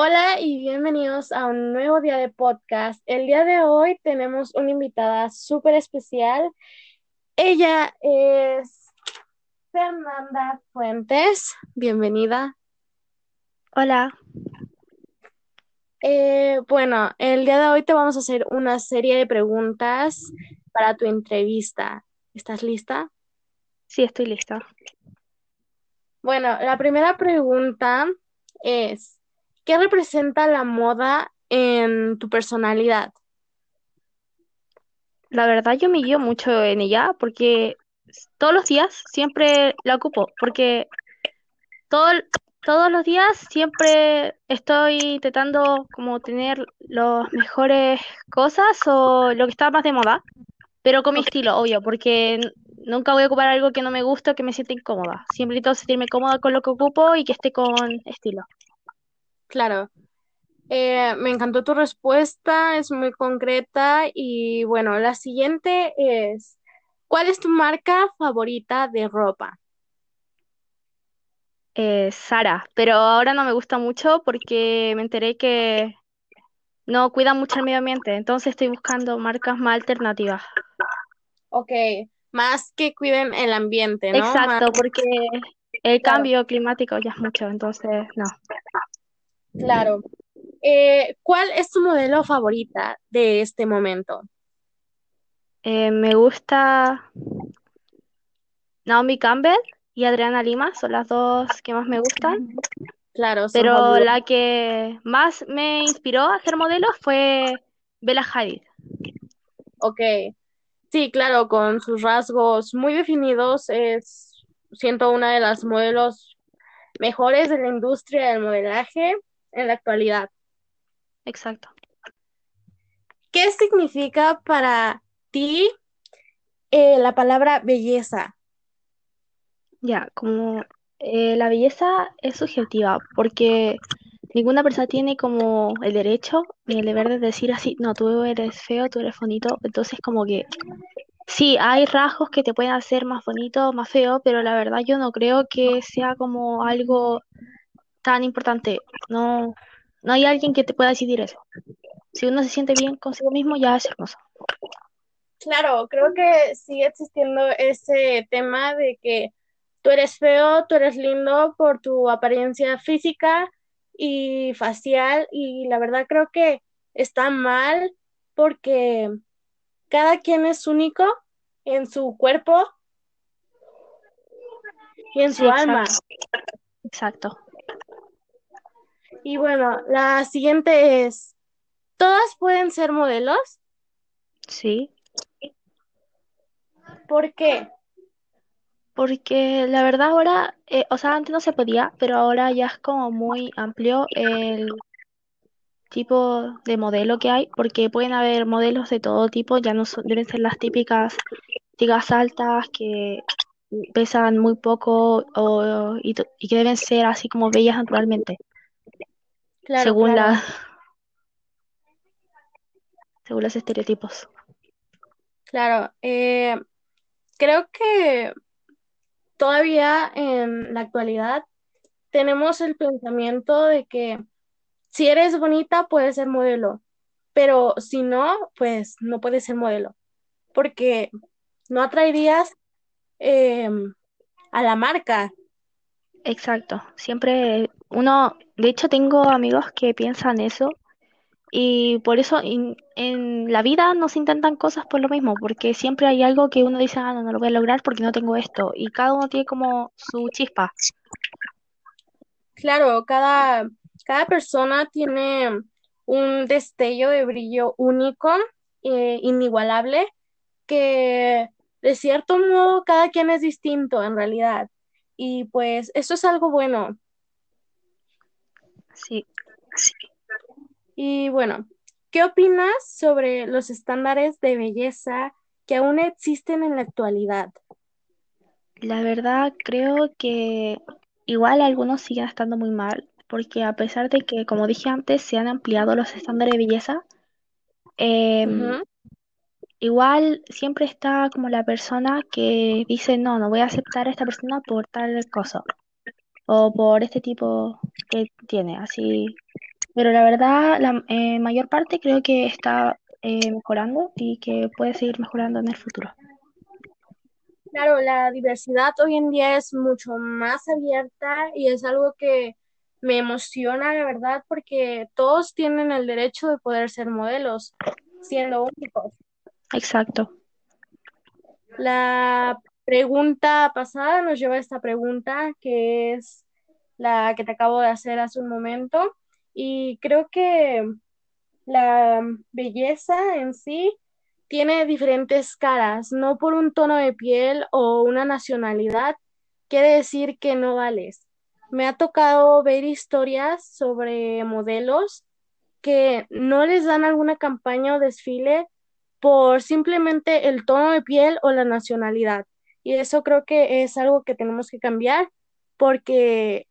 Hola y bienvenidos a un nuevo día de podcast. El día de hoy tenemos una invitada súper especial. Ella es Fernanda Fuentes. Bienvenida. Hola, Eh, bueno, el día de hoy te vamos a hacer una serie de preguntas para tu entrevista. ¿Estás lista? sí, estoy lista. Bueno, la primera pregunta es, ¿qué representa la moda en tu personalidad? La verdad yo me guío mucho en ella porque todos los días siempre la ocupo, porque todo, todos los días siempre estoy intentando como tener las mejores cosas o lo que está más de moda, pero con mi estilo, obvio, porque nunca voy a ocupar algo que no me gusta o que me sienta incómoda. Siempre intento sentirme cómoda con lo que ocupo y que esté con estilo. Claro. Eh, me encantó tu respuesta, es muy concreta y bueno, la siguiente es, ¿cuál es tu marca favorita de ropa? Eh, Sara, pero ahora no me gusta mucho porque me enteré que no cuidan mucho el medio ambiente, entonces estoy buscando marcas más alternativas. Ok, más que cuiden el ambiente, ¿no? Más, Exacto, porque el claro, cambio climático ya es mucho, entonces no. Claro. Eh, ¿cuál es tu modelo favorita de este momento? Eh, me gusta Naomi Campbell y Adriana Lima, son las dos que más me gustan, Claro, pero la que más me inspiró a hacer modelos fue Bella Hadid. Ok, sí, claro, con sus rasgos muy definidos, es, siento una de las modelos mejores de la industria del modelaje en la actualidad. Exacto. ¿Qué significa para ti eh, la palabra belleza? Ya, como eh, la belleza es subjetiva, porque ninguna persona tiene como el derecho ni el deber de decir así, no, tú eres feo, tú eres bonito, entonces como que sí, hay rasgos que te pueden hacer más bonito, más feo, pero la verdad yo no creo que sea como algo tan importante, no, no hay alguien que te pueda decidir eso. Si uno se siente bien consigo mismo, ya es hermoso. Claro, creo que sigue existiendo ese tema de que tú eres feo, tú eres lindo por tu apariencia física y facial y la verdad creo que está mal porque cada quien es único en su cuerpo y en Sí, su alma. exacto. Y bueno, la siguiente es, ¿todas pueden ser modelos? Sí. ¿Por qué? Porque la verdad ahora, eh, o sea, antes no se podía, pero ahora ya es como muy amplio el tipo de modelo que hay, porque pueden haber modelos de todo tipo, ya no son- deben ser las típicas chicas altas que pesan muy poco o, y, que deben ser así como bellas naturalmente, Claro, según claro, la, según los estereotipos. claro. Eh, creo que todavía en la actualidad tenemos el pensamiento de que si eres bonita puedes ser modelo, pero si no, pues no puedes ser modelo, porque no atraerías eh, a la marca. Exacto, siempre uno, de hecho tengo amigos que piensan eso Y por eso en la vida no se intentan cosas por lo mismo, porque siempre hay algo que uno dice, ah, no, no lo voy a lograr porque no tengo esto. Y cada uno tiene como su chispa. Claro, cada, cada persona tiene un destello de brillo único, eh, inigualable, que de cierto modo cada quien es distinto en realidad. Y pues eso es algo bueno. Sí, Y bueno, ¿qué opinas sobre los estándares de belleza que aún existen en la actualidad? la verdad creo que igual algunos siguen estando muy mal, porque a pesar de que, como dije antes, se han ampliado los estándares de belleza, em, igual siempre está como la persona que dice, no, no voy a aceptar a esta persona por tal cosa, o por este tipo que tiene, así. Pero la verdad, la eh, mayor parte creo que está eh, mejorando y que puede seguir mejorando en el futuro. Claro, la diversidad hoy en día es mucho más abierta y es algo que me emociona, la verdad, porque todos tienen el derecho de poder ser modelos, siendo únicos. Exacto. La pregunta pasada nos lleva a esta pregunta, que es la que te acabo de hacer hace un momento, y creo que la belleza en sí tiene diferentes caras, no por un tono de piel o una nacionalidad, quiere decir que no vales. Me ha tocado ver historias sobre modelos que no les dan alguna campaña o desfile por simplemente el tono de piel o la nacionalidad. Y eso creo que es algo que tenemos que cambiar porque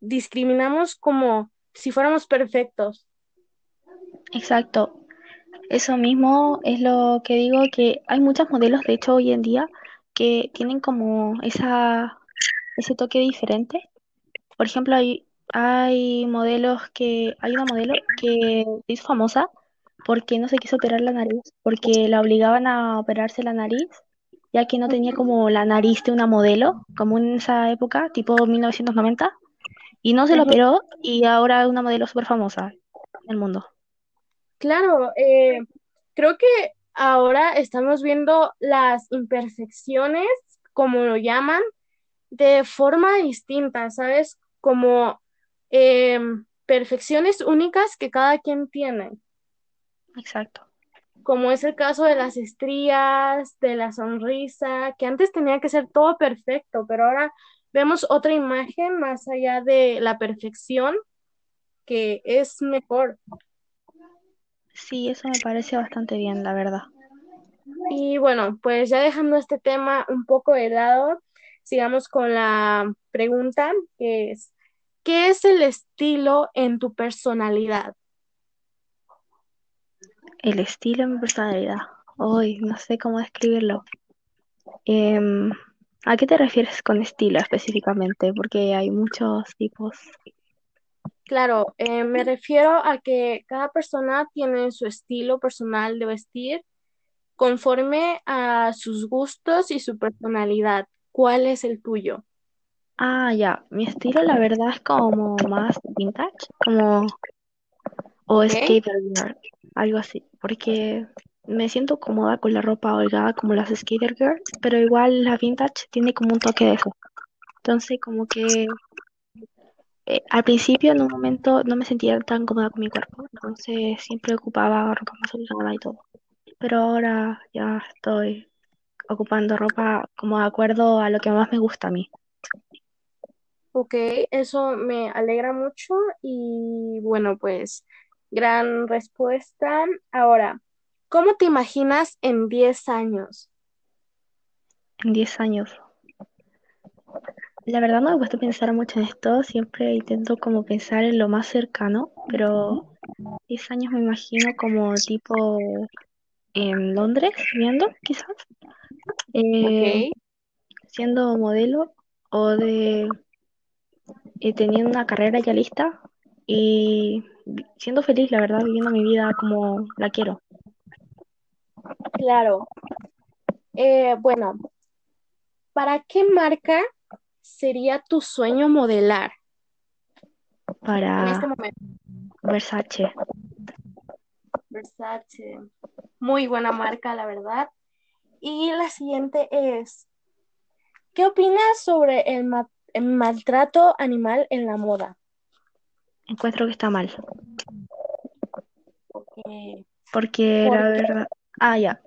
discriminamos como si fuéramos perfectos. Exacto. Eso mismo es lo que digo, que hay muchos modelos, de hecho, hoy en día, que tienen como esa, ese toque diferente. Por ejemplo, hay, hay modelos que, hay una modelo que es famosa porque no se quiso operar la nariz, porque la obligaban a operarse la nariz, ya que no tenía como la nariz de una modelo, como en esa época, tipo 1990, y no se lo operó y ahora es una modelo súper famosa en el mundo. Claro, eh, creo que ahora estamos viendo las imperfecciones, como lo llaman, de forma distinta, ¿sabes? Como eh, perfecciones únicas que cada quien tiene. Exacto. Como es el caso de las estrías, de la sonrisa, que antes tenía que ser todo perfecto, pero ahora vemos otra imagen más allá de la perfección que es mejor. Sí, eso me parece bastante bien, la verdad. Y bueno, pues ya dejando este tema un poco de lado, sigamos con la pregunta que es, ¿qué es el estilo en tu personalidad? El estilo mi personalidad. Hoy no sé cómo describirlo. Em, ¿a qué te refieres con estilo específicamente? Porque hay muchos tipos. Claro, eh, me refiero a que cada persona tiene su estilo personal de vestir conforme a sus gustos y su personalidad. ¿Cuál es el tuyo? Ah, ya. Mi estilo, la verdad, es como más vintage, como o Ok, skater girl, algo así. Porque me siento cómoda con la ropa holgada como las skater girls, pero igual la vintage tiene como un toque de eso. Entonces, como que eh, al principio, en un momento, no me sentía tan cómoda con mi cuerpo, entonces siempre ocupaba ropa más holgada y todo. Pero ahora ya estoy ocupando ropa como de acuerdo a lo que más me gusta a mí. ok, eso me alegra mucho y bueno, pues gran respuesta. Ahora, ¿cómo te imaginas en 10 años? En 10 años. La verdad no me gusta pensar mucho en esto, siempre intento como pensar en lo más cercano, pero 10 años me imagino como tipo en Londres, viendo quizás, eh, siendo modelo o de eh, teniendo una carrera ya lista y siendo feliz, la verdad, viviendo mi vida como la quiero. claro. Eh, bueno, ¿para qué marca sería tu sueño modelar en este Para momento? Versace. Versace. Muy buena marca, la verdad. Y la siguiente es, ¿qué opinas sobre el, ma- el maltrato animal en la moda? Encuentro que está mal, porque la verdad, ah, ya,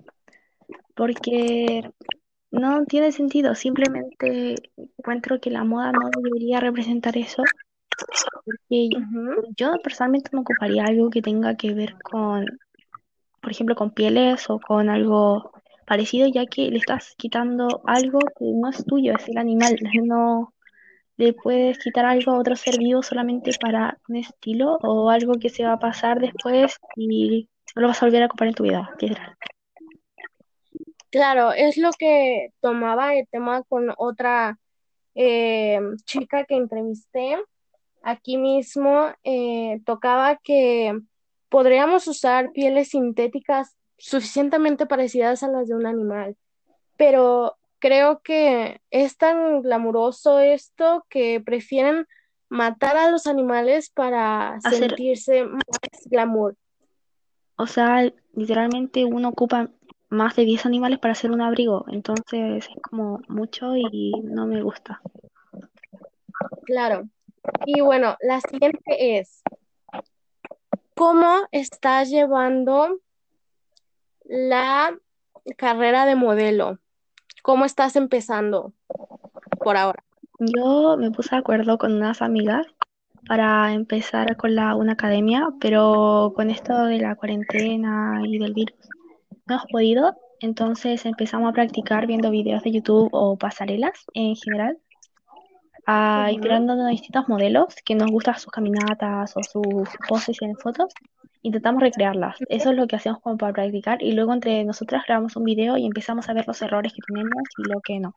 porque no tiene sentido, simplemente encuentro que la moda no debería representar eso, porque yo personalmente me ocuparía algo que tenga que ver con, por ejemplo, con pieles o con algo parecido, ya que le estás quitando algo que no es tuyo, es el animal, no le puedes quitar algo a otro ser vivo solamente para un estilo o algo que se va a pasar después y no lo vas a volver a ocupar en tu vida, literal. Claro, es lo que tomaba el tema con otra eh, chica que entrevisté aquí mismo eh, tocaba que podríamos usar pieles sintéticas suficientemente parecidas a las de un animal, pero creo que es tan glamuroso esto que prefieren matar a los animales para Hacer, sentirse más glamour. o sea, literalmente uno ocupa más de 10 animales para hacer un abrigo, entonces es como mucho y no me gusta. Claro. Y bueno, la siguiente es, ¿cómo estás llevando la carrera de modelo? ¿Cómo estás empezando por ahora? Yo me puse de acuerdo con unas amigas para empezar con la, una academia, pero con esto de la cuarentena y del virus no hemos podido, entonces empezamos a practicar viendo videos de YouTube o pasarelas en general, a inspirándonos de distintos modelos que nos gustan sus caminatas o sus poses en fotos, intentamos recrearlas. Eso es lo que hacemos como para practicar y luego entre nosotras grabamos un video y empezamos a ver los errores que tenemos y lo que no.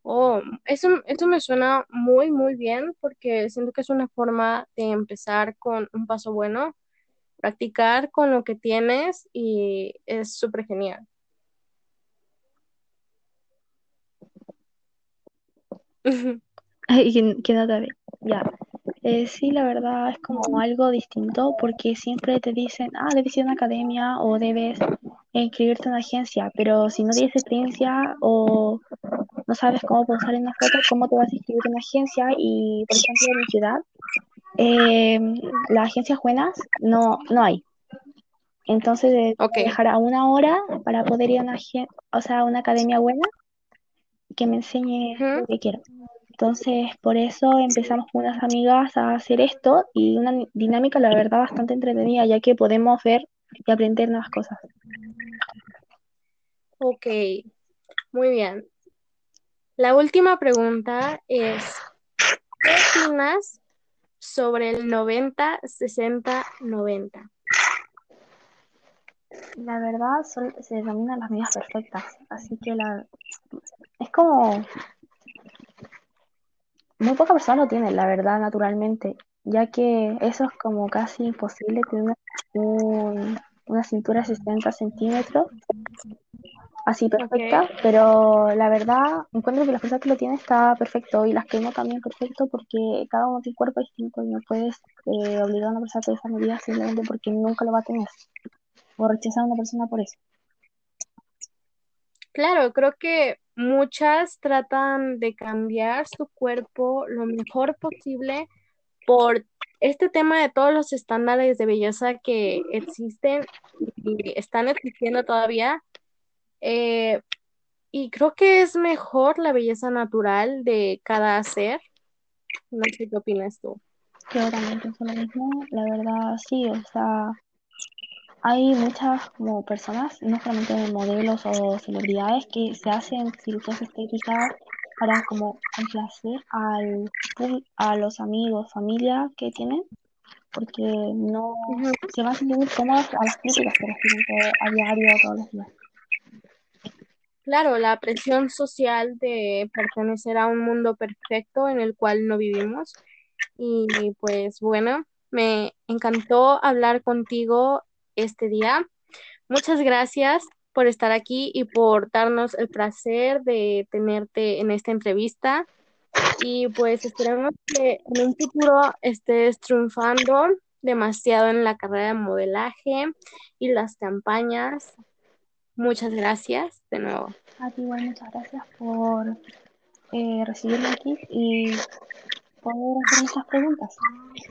Oh, eso, eso me suena muy, muy bien porque siento que es una forma de empezar con un paso bueno, practicar con lo que tienes y es súper genial. Y que, que no te ve. Ya. Eh, sí, la verdad es como algo distinto porque siempre te dicen, ah, debes ir a una academia o debes inscribirte en una agencia, pero si no tienes experiencia o no sabes cómo posar en una foto, ¿cómo te vas a inscribir en una agencia? Y, por ejemplo, en mi ciudad, eh, las agencias buenas no, no hay. Entonces, de Ok. dejar a una hora para poder ir a una, agen- o sea, a una academia buena que me enseñe lo que quiero. Entonces, por eso empezamos con unas amigas a hacer esto y una dinámica, la verdad, bastante entretenida, ya que podemos ver y aprender nuevas cosas. Ok, muy bien. La última pregunta es, ¿qué opinas sobre el noventa sesenta noventa La verdad, son- se denominan las medidas perfectas, así que la, es como, muy pocas personas lo tienen, la verdad, naturalmente, ya que eso es como casi imposible tener una, un- una cintura de 60 centímetros así perfecta, pero la verdad encuentro que las personas que lo tienen está perfecto y las que no también perfecto porque cada uno tiene cuerpo distinto y no puedes eh, obligar a una persona a tener esa medida simplemente porque nunca lo va a tener o rechazar a una persona por eso. claro, creo que muchas tratan de cambiar su cuerpo lo mejor posible por este tema de todos los estándares de belleza que existen y están existiendo todavía. eh, y creo que es mejor la belleza natural de cada ser. No sé qué opinas tú. Yo también pienso lo mismo, la verdad sí, o sea, hay muchas como personas, no solamente modelos o celebridades, que se hacen cirugías estéticas para como complacer al, a los amigos, familia que tienen porque no se van a sentir muy cómodas a las críticas que reciben a diario, todos los días. Claro, la presión social de pertenecer a un mundo perfecto en el cual no vivimos. Y pues bueno, me encantó hablar contigo este día. Muchas gracias por estar aquí y por darnos el placer de tenerte en esta entrevista. Y pues esperamos que en un futuro estés triunfando demasiado en la carrera de modelaje y las campañas. Muchas gracias de nuevo. A ti igual muchas gracias por eh, recibirme aquí y poder hacer estas preguntas.